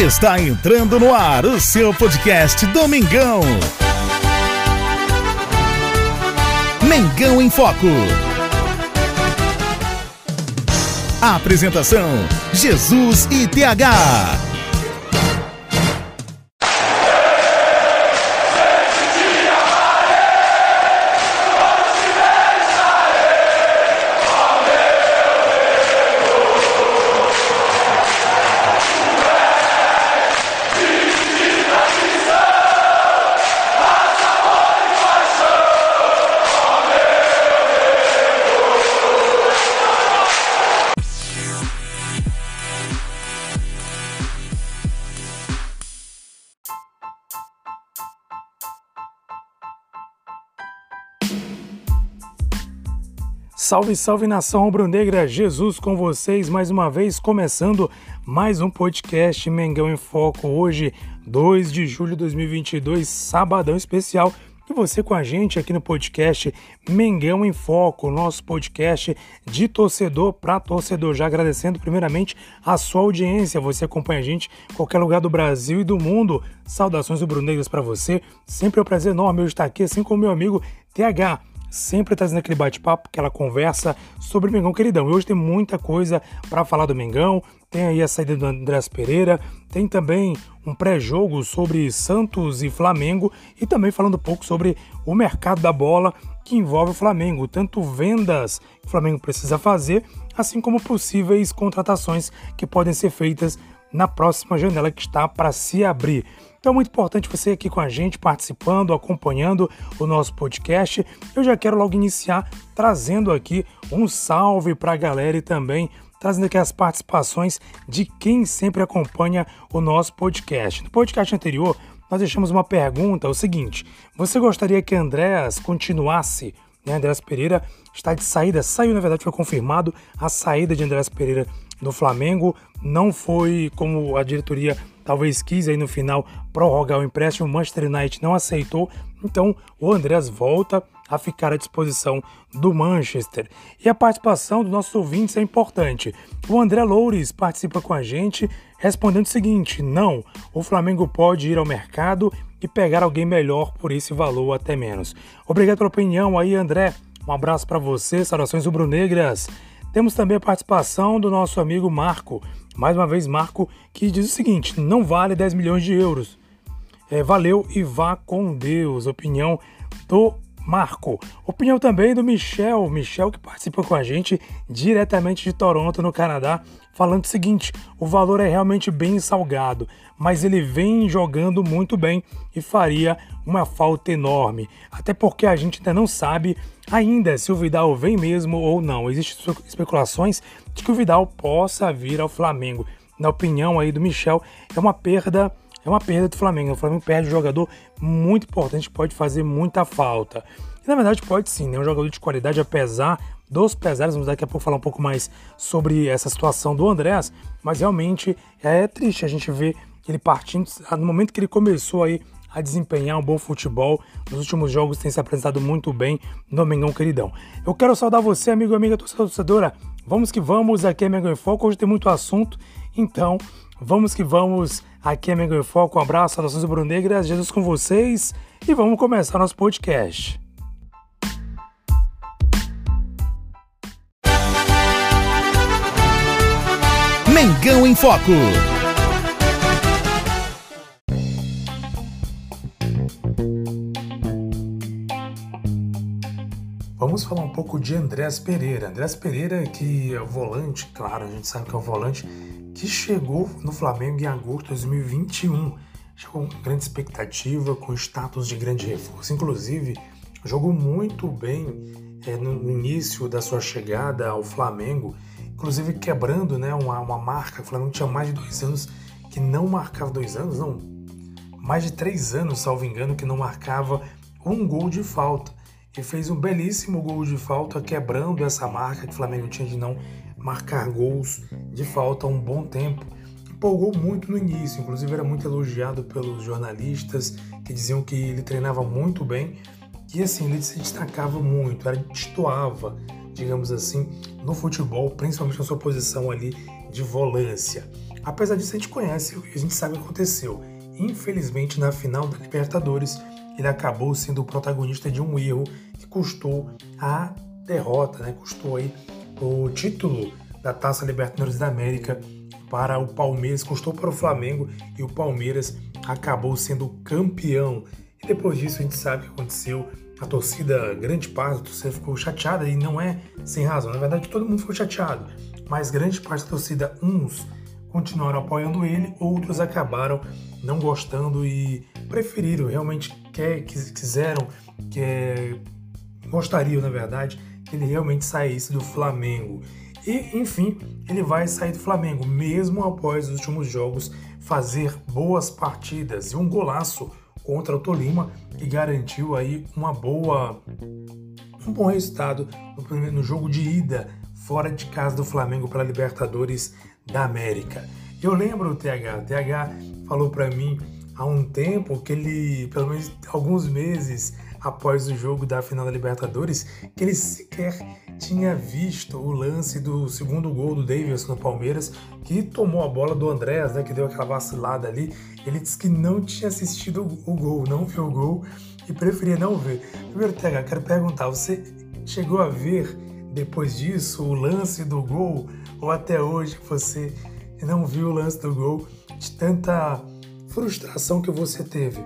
Está entrando no ar o seu podcast Domingão. Mengão em Foco. Apresentação: Jesus e TH. Salve, salve nação rubro-negra, Jesus com vocês mais uma vez, começando mais um podcast Mengão em Foco. Hoje, 2 de julho de 2022, sabadão especial. E você com a gente aqui no podcast Mengão em Foco, nosso podcast de torcedor para torcedor. Já agradecendo primeiramente a sua audiência. Você acompanha a gente em qualquer lugar do Brasil e do mundo. Saudações rubro-negras para você. Sempre é um prazer enorme eu estar aqui, assim como meu amigo TH sempre trazendo aquele bate-papo, aquela conversa sobre o Mengão Queridão. E hoje tem muita coisa para falar do Mengão, tem aí a saída do Andrés Pereira, tem também um pré-jogo sobre Santos e Flamengo e também falando um pouco sobre o mercado da bola que envolve o Flamengo, tanto vendas que o Flamengo precisa fazer, assim como possíveis contratações que podem ser feitas na próxima janela que está para se abrir. Então é muito importante você aqui com a gente, participando, acompanhando o nosso podcast. Eu já quero logo iniciar trazendo aqui um salve para a galera e também trazendo aqui as participações de quem sempre acompanha o nosso podcast. No podcast anterior, nós deixamos uma pergunta, o seguinte: você gostaria que Andréas continuasse? Né, Andréas Pereira está de saída, saiu na verdade, foi confirmado a saída de Andréas Pereira do Flamengo. Não foi como a diretoria talvez quis aí no final prorrogar o empréstimo, o Manchester United não aceitou, então o Andrés volta a ficar à disposição do Manchester. E a participação dos nossos ouvintes é importante. O André Loures participa com a gente respondendo o seguinte: não, o Flamengo pode ir ao mercado e pegar alguém melhor por esse valor até menos. Obrigado pela opinião aí, André. Um abraço para você, saudações rubro-negras. Temos também a participação do nosso amigo Marco. Mais uma vez, Marco, que diz o seguinte: não vale 10 milhões de euros. É, valeu e vá com Deus. Opinião do Marco. Opinião também do Michel. Michel que participa com a gente diretamente de Toronto, no Canadá, falando o seguinte: o valor é realmente bem salgado, mas ele vem jogando muito bem e faria uma falta enorme. Até porque a gente ainda não sabe ainda se o Vidal vem mesmo ou não. Existem especulações de que o Vidal possa vir ao Flamengo. Na opinião aí do Michel, é uma perda, é uma perda do Flamengo. O Flamengo perde um jogador muito importante pode fazer muita falta. E na verdade pode sim, né? Um jogador de qualidade, apesar dos pesares, vamos daqui a pouco falar um pouco mais sobre essa situação do Andrés, mas realmente é triste a gente ver ele partindo, no momento que ele começou aí a desempenhar um bom futebol. Nos últimos jogos tem se apresentado muito bem no Mengão Queridão. Eu quero saudar você, amigo e amiga torcedora. Vamos que vamos, aqui é Mengão em Foco. Hoje tem muito assunto, então vamos que vamos. Aqui é Mengão em Foco. Um abraço, saudações rubro-negras, Jesus com vocês e vamos começar nosso podcast. Mengão em Foco. Vamos falar um pouco de Andrés Pereira. Andrés Pereira, que é o volante, claro, a gente sabe que é o volante, que chegou no Flamengo em agosto de 2021. Chegou com grande expectativa, com status de grande reforço. Inclusive, jogou muito bem é, no início da sua chegada ao Flamengo, inclusive quebrando né, uma, uma marca. O Flamengo tinha mais de dois anos que não marcava dois anos, não, mais de três anos, salvo engano, que não marcava um gol de falta e fez um belíssimo gol de falta, quebrando essa marca que o Flamengo tinha de não marcar gols de falta há um bom tempo. Empolgou muito no início, inclusive era muito elogiado pelos jornalistas que diziam que ele treinava muito bem e assim, ele se destacava muito, era destoava, digamos assim, no futebol, principalmente na sua posição ali de volância. Apesar disso, a gente conhece, a gente sabe o que aconteceu. Infelizmente, na final da Libertadores, ele acabou sendo o protagonista de um erro que custou a derrota, né? custou aí o título da Taça Libertadores da América para o Palmeiras, custou para o Flamengo e o Palmeiras acabou sendo campeão. E depois disso a gente sabe o que aconteceu. A torcida, grande parte da torcida ficou chateada e não é sem razão. Na verdade, todo mundo ficou chateado, mas grande parte da torcida, uns continuaram apoiando ele, outros acabaram não gostando e preferiram, realmente quer, quiseram, quer, gostariam, na verdade, ele realmente saísse do Flamengo. E, enfim, ele vai sair do Flamengo, mesmo após os últimos jogos fazer boas partidas e um golaço contra o Tolima, que garantiu aí uma boa um bom resultado no, no jogo de ida fora de casa do Flamengo para a Libertadores da América. Eu lembro o TH, o TH falou para mim há um tempo que ele, pelo menos alguns meses após o jogo da final da Libertadores, que ele sequer tinha visto o lance do segundo gol do Davis no Palmeiras, que tomou a bola do Andréas, né, que deu aquela vacilada ali. Ele disse que não tinha assistido o gol, não viu o gol e preferia não ver. Primeiro, TH, quero perguntar, você chegou a ver depois disso o lance do gol ou até hoje você não viu o lance do gol de tanta frustração que você teve?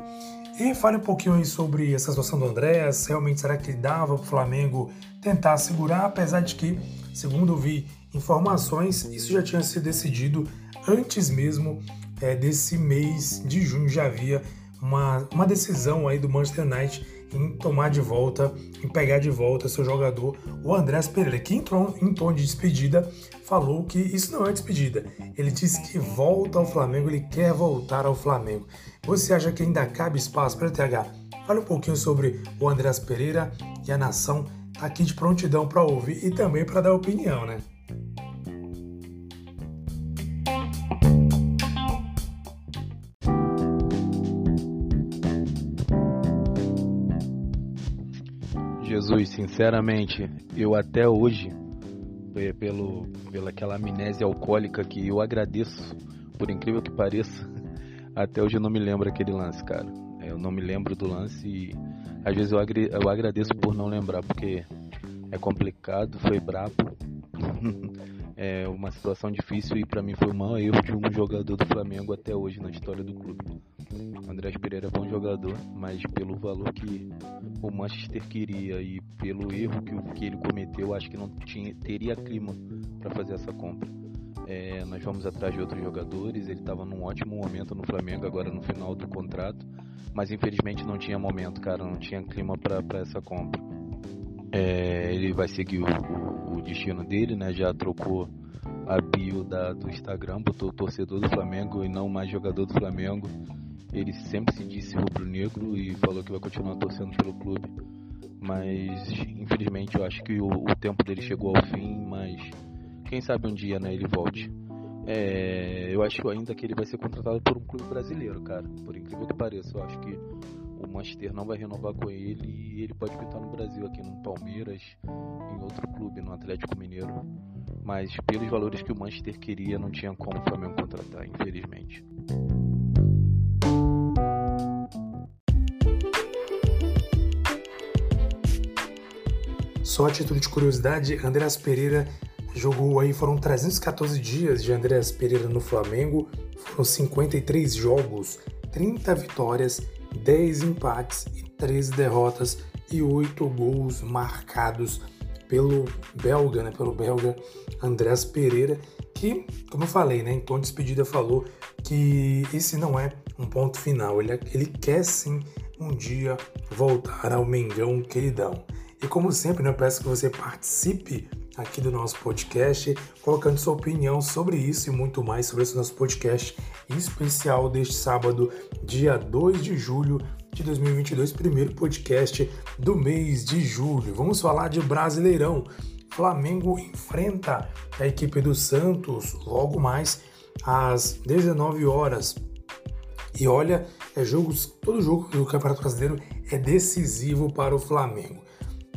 E fale um pouquinho aí sobre essa situação do Andréas. Realmente será que dava para o Flamengo tentar segurar, apesar de que, segundo eu vi informações, isso já tinha sido decidido antes mesmo é, desse mês de junho. Já havia uma, uma decisão aí do Manchester United em tomar de volta, em pegar de volta seu jogador, o Andrés Pereira, que entrou em tom de despedida, falou que isso não é despedida. Ele disse que volta ao Flamengo, ele quer voltar ao Flamengo. Você acha que ainda cabe espaço para o TH? Fale um pouquinho sobre o Andrés Pereira e a nação tá aqui de prontidão para ouvir e também para dar opinião, né? Jesus, sinceramente, eu até hoje, pelo, pela aquela amnésia alcoólica que eu agradeço, por incrível que pareça, até hoje eu não me lembro aquele lance, cara. É, eu não me lembro do lance e às vezes eu, eu agradeço por não lembrar, porque é complicado, foi brabo. é uma situação difícil e para mim foi o maior erro de um jogador do Flamengo até hoje na história do clube. André Pereira é bom jogador, mas pelo valor que o Manchester queria e pelo erro que, que ele cometeu, acho que não tinha, teria clima para fazer essa compra. É, nós vamos atrás de outros jogadores. Ele estava num ótimo momento no Flamengo, agora no final do contrato, mas infelizmente não tinha momento, cara, não tinha clima para essa compra. É, ele vai seguir o, o, o, destino dele, né? Já trocou a bio da, do Instagram, botou torcedor do Flamengo e não mais jogador do Flamengo. Ele sempre se disse rubro-negro e falou que vai continuar torcendo pelo clube. Mas infelizmente eu acho que o, o tempo dele chegou ao fim, mas quem sabe um dia, né, ele volte. É, eu acho ainda que ele vai ser contratado por um clube brasileiro, cara. Por incrível que pareça, eu acho que o Manchester não vai renovar com ele e ele pode pintar no Brasil, aqui no Palmeiras, em outro clube, no Atlético Mineiro. Mas pelos valores que o Manchester queria, não tinha como o Flamengo contratar, infelizmente. Só a título de curiosidade, Andreas Pereira jogou aí, foram 314 dias de Andreas Pereira no Flamengo, foram 53 jogos, 30 vitórias, 10 empates e 13 derrotas e 8 gols marcados pelo belga, né, pelo belga Andreas Pereira, que, como eu falei, né, em tom de despedida falou que esse não é um ponto final, ele, ele quer sim um dia voltar ao Mengão queridão. E como sempre, né, eu peço que você participe aqui do nosso podcast, colocando sua opinião sobre isso e muito mais sobre esse nosso podcast especial deste sábado, dia 2 de julho de 2022, primeiro podcast do mês de julho. Vamos falar de Brasileirão. Flamengo enfrenta a equipe do Santos logo mais às 19 horas. E olha, é jogos, todo jogo do Campeonato Brasileiro é decisivo para o Flamengo.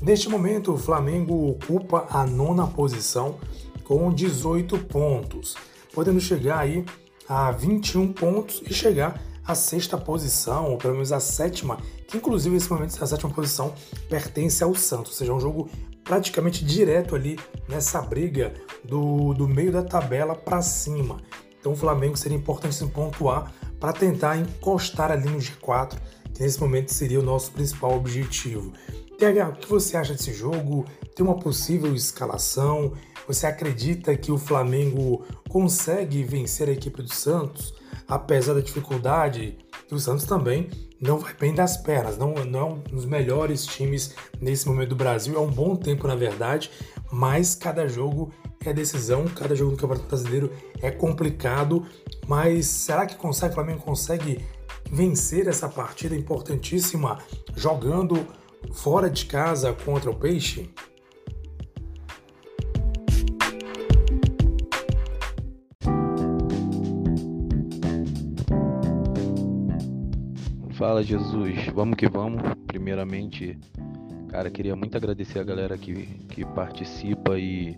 Neste momento, o Flamengo ocupa a nona posição com 18 pontos, podendo chegar aí a 21 pontos e chegar à sexta posição, ou pelo menos a sétima, que inclusive nesse momento a sétima posição pertence ao Santos, ou seja, é um jogo praticamente direto ali nessa briga do, do meio da tabela para cima. Então o Flamengo seria importante se pontuar para tentar encostar ali no G4, que nesse momento seria o nosso principal objetivo. TH, o que você acha desse jogo? Tem uma possível escalação? Você acredita que o Flamengo consegue vencer a equipe do Santos, apesar da dificuldade? E o Santos também não vai bem das pernas, não, não é um dos melhores times nesse momento do Brasil. É um bom tempo, na verdade, mas cada jogo é decisão, cada jogo do Campeonato Brasileiro é complicado. Mas será que consegue, o Flamengo consegue vencer essa partida importantíssima jogando fora de casa contra o Peixe? Fala Jesus, vamos que vamos. Primeiramente, cara, queria muito agradecer a galera que, que participa e,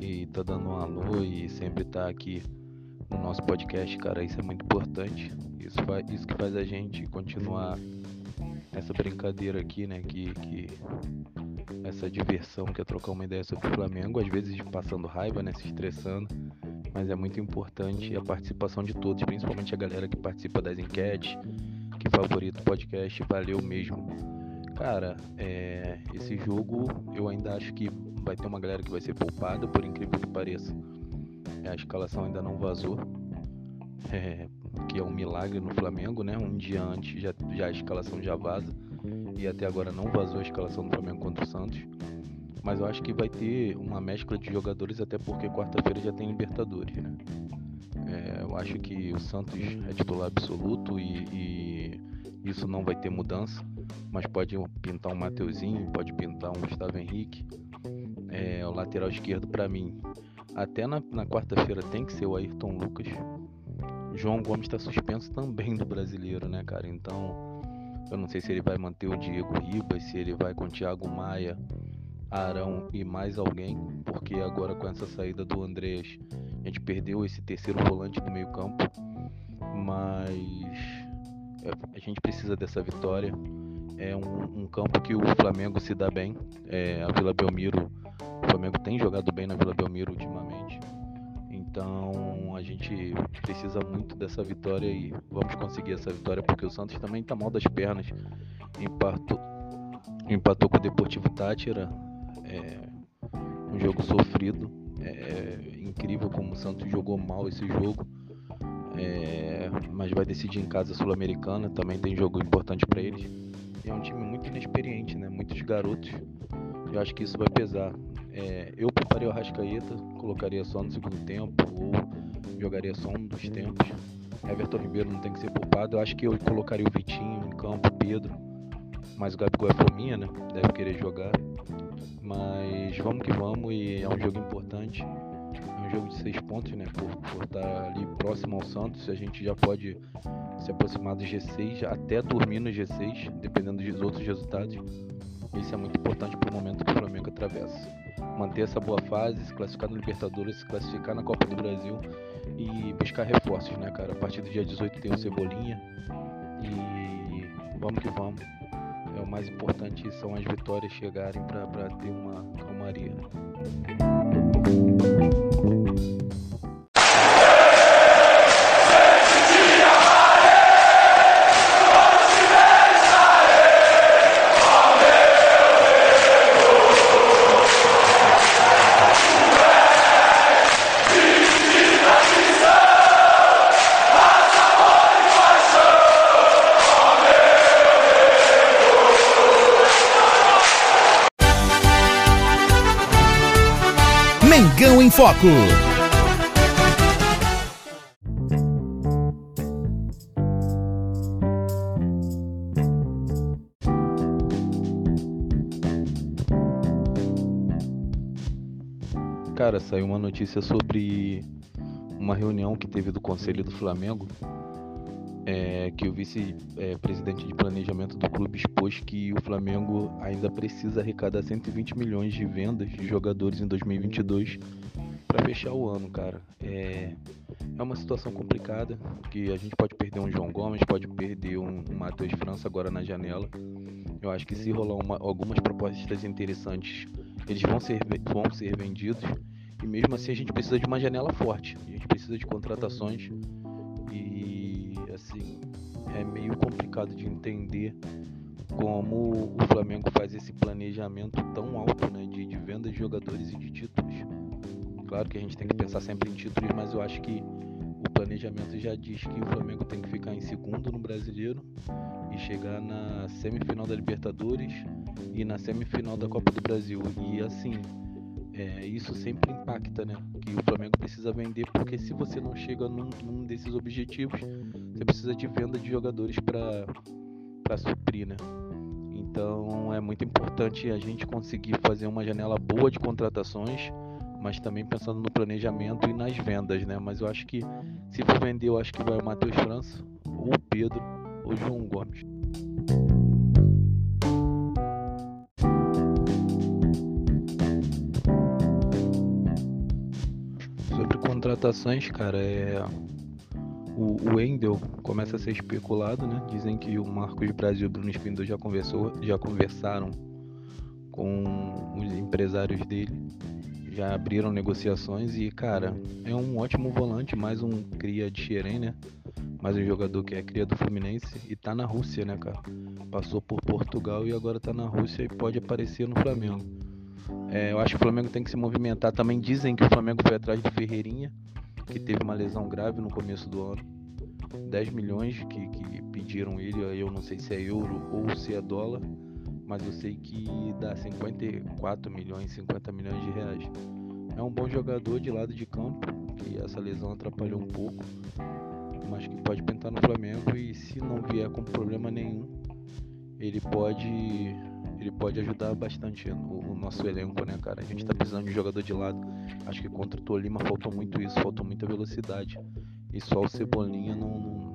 e tá dando um alô e sempre tá aqui no nosso podcast, cara. Isso é muito importante. Isso, faz, isso que faz a gente continuar essa brincadeira aqui, né? Que, que essa diversão que é trocar uma ideia sobre o Flamengo, às vezes passando raiva, né? Se estressando, mas é muito importante a participação de todos, principalmente a galera que participa das enquetes, que favorita o podcast, valeu mesmo. Cara, é, esse jogo eu ainda acho que vai ter uma galera que vai ser poupada, por incrível que pareça. A escalação ainda não vazou. É, que é um milagre no Flamengo, né? Um dia antes já, já a escalação já vaza e até agora não vazou a escalação do Flamengo contra o Santos. Mas eu acho que vai ter uma mescla de jogadores até porque quarta-feira já tem Libertadores, né? É, eu acho que o Santos é titular absoluto e, e, isso não vai ter mudança, mas pode pintar um Mateuzinho, pode pintar um Gustavo Henrique. É, o lateral esquerdo para mim, até na, na quarta-feira tem que ser o Ayrton Lucas, João Gomes está suspenso também do brasileiro, né, cara? Então, eu não sei se ele vai manter o Diego Ribas, se ele vai com o Thiago Maia, Arão e mais alguém, porque agora com essa saída do Andrés, a gente perdeu esse terceiro volante do meio-campo, mas é, a gente precisa dessa vitória. É um, um campo que o Flamengo se dá bem. É, a Vila Belmiro, o Flamengo tem jogado bem na Vila Belmiro ultimamente. Então a gente precisa muito dessa vitória e vamos conseguir essa vitória porque o Santos também está mal das pernas. Empatou, empatou com o Deportivo Tátira. É um jogo sofrido. É incrível como o Santos jogou mal esse jogo. É, mas vai decidir em casa sul-americana. Também tem jogo importante para eles. E é um time muito inexperiente, né? Muitos garotos. Eu acho que isso vai pesar. É, eu preparei o Rascaeta, colocaria só no segundo tempo ou jogaria só um dos tempos. Everton Ribeiro não tem que ser poupado. Eu acho que eu colocaria o Vitinho em campo, Pedro. Mas o Gabigol é fominha, né? Deve querer jogar. Mas vamos que vamos e é um jogo importante. É um jogo de seis pontos, né? Por, por estar ali próximo ao Santos, a gente já pode se aproximar do G6, até dormir no G6, dependendo dos outros resultados. Isso é muito importante para o momento que o Flamengo atravessa. Manter essa boa fase, se classificar no Libertadores, se classificar na Copa do Brasil e buscar reforços, né, cara? A partir do dia 18 tem o Cebolinha e vamos que vamos. É o mais importante são as vitórias chegarem para ter uma calmaria. Foco. Cara, saiu uma notícia sobre uma reunião que teve do Conselho do Flamengo, é, que o vice-presidente de planejamento do clube expôs que o Flamengo ainda precisa arrecadar 120 milhões de vendas de jogadores em 2022 para fechar o ano, cara. É, é uma situação complicada, que a gente pode perder um João Gomes, pode perder um, um Matheus França agora na janela. Eu acho que se rolar uma, algumas propostas interessantes, eles vão ser, vão ser vendidos. E mesmo assim a gente precisa de uma janela forte. A gente precisa de contratações. E assim, é meio complicado de entender como o Flamengo faz esse planejamento tão alto né, de, de venda de jogadores e de títulos. Claro que a gente tem que pensar sempre em títulos, mas eu acho que o planejamento já diz que o Flamengo tem que ficar em segundo no Brasileiro e chegar na semifinal da Libertadores e na semifinal da Copa do Brasil. E assim, é, isso sempre impacta, né? Que o Flamengo precisa vender, porque se você não chega num, num desses objetivos, você precisa de venda de jogadores para suprir, né? Então é muito importante a gente conseguir fazer uma janela boa de contratações, mas também pensando no planejamento e nas vendas, né? Mas eu acho que se for vender, eu acho que vai o Matheus França, ou o Pedro, ou o João Gomes. Sobre contratações, cara, é o, Wendel começa a ser especulado, né? Dizem que o Marcos Brasil e o Bruno Espíndola já conversou, já conversaram com os empresários dele, já abriram negociações e, cara, é um ótimo volante, mais um cria de Xerém, né? Mais um jogador que é cria do Fluminense e tá na Rússia, né, cara? Passou por Portugal e agora tá na Rússia e pode aparecer no Flamengo. É, eu acho que o Flamengo tem que se movimentar. Também dizem que o Flamengo foi atrás do Ferreirinha, que teve uma lesão grave no começo do ano. 10 milhões que, que pediram ele, eu não sei se é euro ou se é dólar, mas eu sei que dá 54 milhões, 50 milhões de reais. É um bom jogador de lado de campo, que essa lesão atrapalhou um pouco, mas que pode pintar no Flamengo e se não vier com problema nenhum, ele pode ele pode ajudar bastante o, o, nosso elenco, né, cara? A gente tá precisando de jogador de lado. Acho que contra o Tolima faltou muito isso, faltou muita velocidade. E só o Cebolinha não.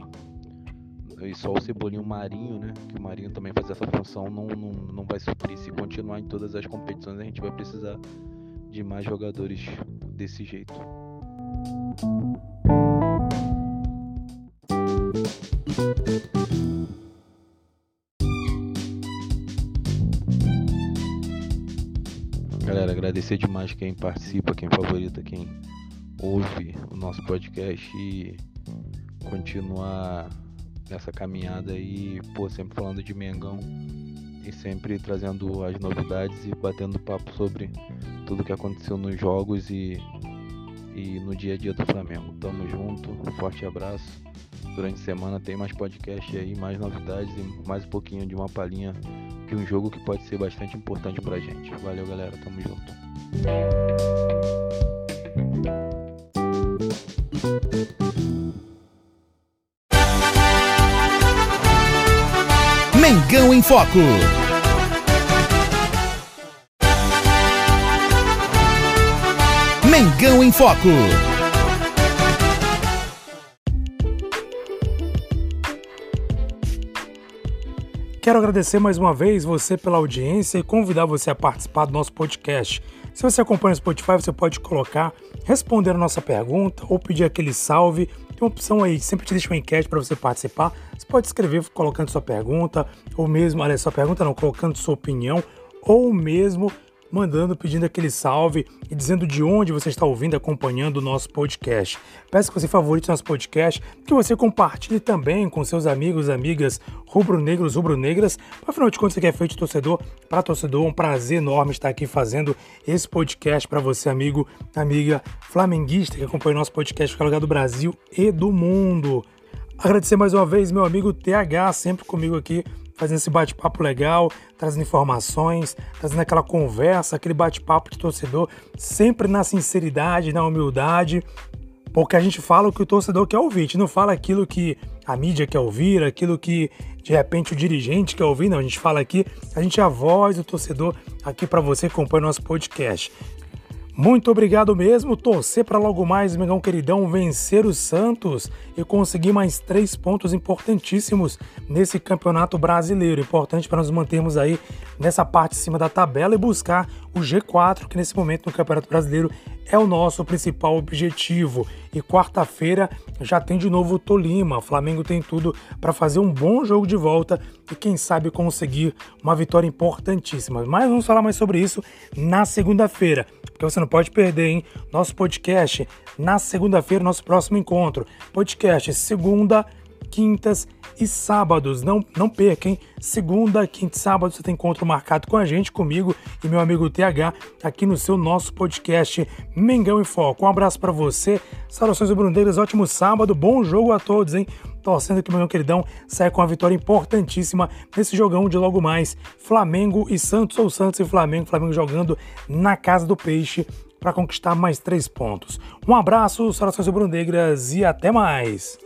E só o Cebolinha o Marinho, né? Que o Marinho também faz essa função, não, não, não vai suprir. Se continuar em todas as competições, a gente vai precisar de mais jogadores desse jeito. Galera, agradecer demais quem participa, quem favorita, quem ouve o nosso podcast e continuar nessa caminhada aí, pô, sempre falando de Mengão e sempre trazendo as novidades e batendo papo sobre tudo que aconteceu nos jogos e, e no dia a dia do Flamengo. Tamo junto, forte abraço. Durante a semana tem mais podcast aí, mais novidades e mais um pouquinho de uma palhinha de um jogo que pode ser bastante importante pra gente. Valeu, galera, tamo junto. Mengão em Foco. Mengão em Foco. Quero agradecer mais uma vez você pela audiência e convidar você a participar do nosso podcast. Se você acompanha o Spotify, você pode colocar, responder a nossa pergunta ou pedir aquele salve. Tem uma opção aí, sempre te deixa uma enquete para você participar. Você pode escrever colocando sua pergunta, ou mesmo, olha, sua pergunta não, colocando sua opinião, ou mesmo mandando, pedindo aquele salve e dizendo de onde você está ouvindo, acompanhando o nosso podcast. Peço que você favorite nosso podcast, que você compartilhe também com seus amigos, amigas rubro-negros, rubro-negras. Afinal de contas, você é feito torcedor para torcedor. É um prazer enorme estar aqui fazendo esse podcast para você, amigo, amiga flamenguista que acompanha o nosso podcast em qualquer lugar do Brasil e do mundo. Agradecer mais uma vez meu amigo TH, sempre comigo aqui fazendo esse bate-papo legal, trazendo informações, trazendo aquela conversa, aquele bate-papo de torcedor, sempre na sinceridade, na humildade, porque a gente fala o que o torcedor quer ouvir, a gente não fala aquilo que a mídia quer ouvir, aquilo que de repente o dirigente quer ouvir, não, a gente fala aqui, a gente é a voz do torcedor aqui para você que acompanha o nosso podcast. Muito obrigado mesmo. Torcer para logo mais, Mengão queridão, vencer o Santos e conseguir mais três pontos importantíssimos nesse campeonato brasileiro. Importante para nós mantermos aí nessa parte de cima da tabela e buscar o G4, que nesse momento no Campeonato Brasileiro é o nosso principal objetivo. E quarta-feira já tem de novo o Tolima. O Flamengo tem tudo para fazer um bom jogo de volta e quem sabe conseguir uma vitória importantíssima. Mas vamos falar mais sobre isso na segunda-feira, porque você não pode perder, hein? Nosso podcast na segunda-feira, nosso próximo encontro. Podcast segunda quintas e sábados. Não, não perca, hein? Segunda, quinta e sábado você tem encontro marcado com a gente, comigo e meu amigo TH, aqui no seu nosso podcast Mengão em Foco. Um abraço para você, saudações brundeiras, ótimo sábado, bom jogo a todos, hein? Torcendo que o meu queridão saia com uma vitória importantíssima nesse jogão de logo mais. Flamengo e Santos, ou Santos e Flamengo, Flamengo jogando na casa do Peixe para conquistar mais três pontos. Um abraço, saudações brundeiras e até mais!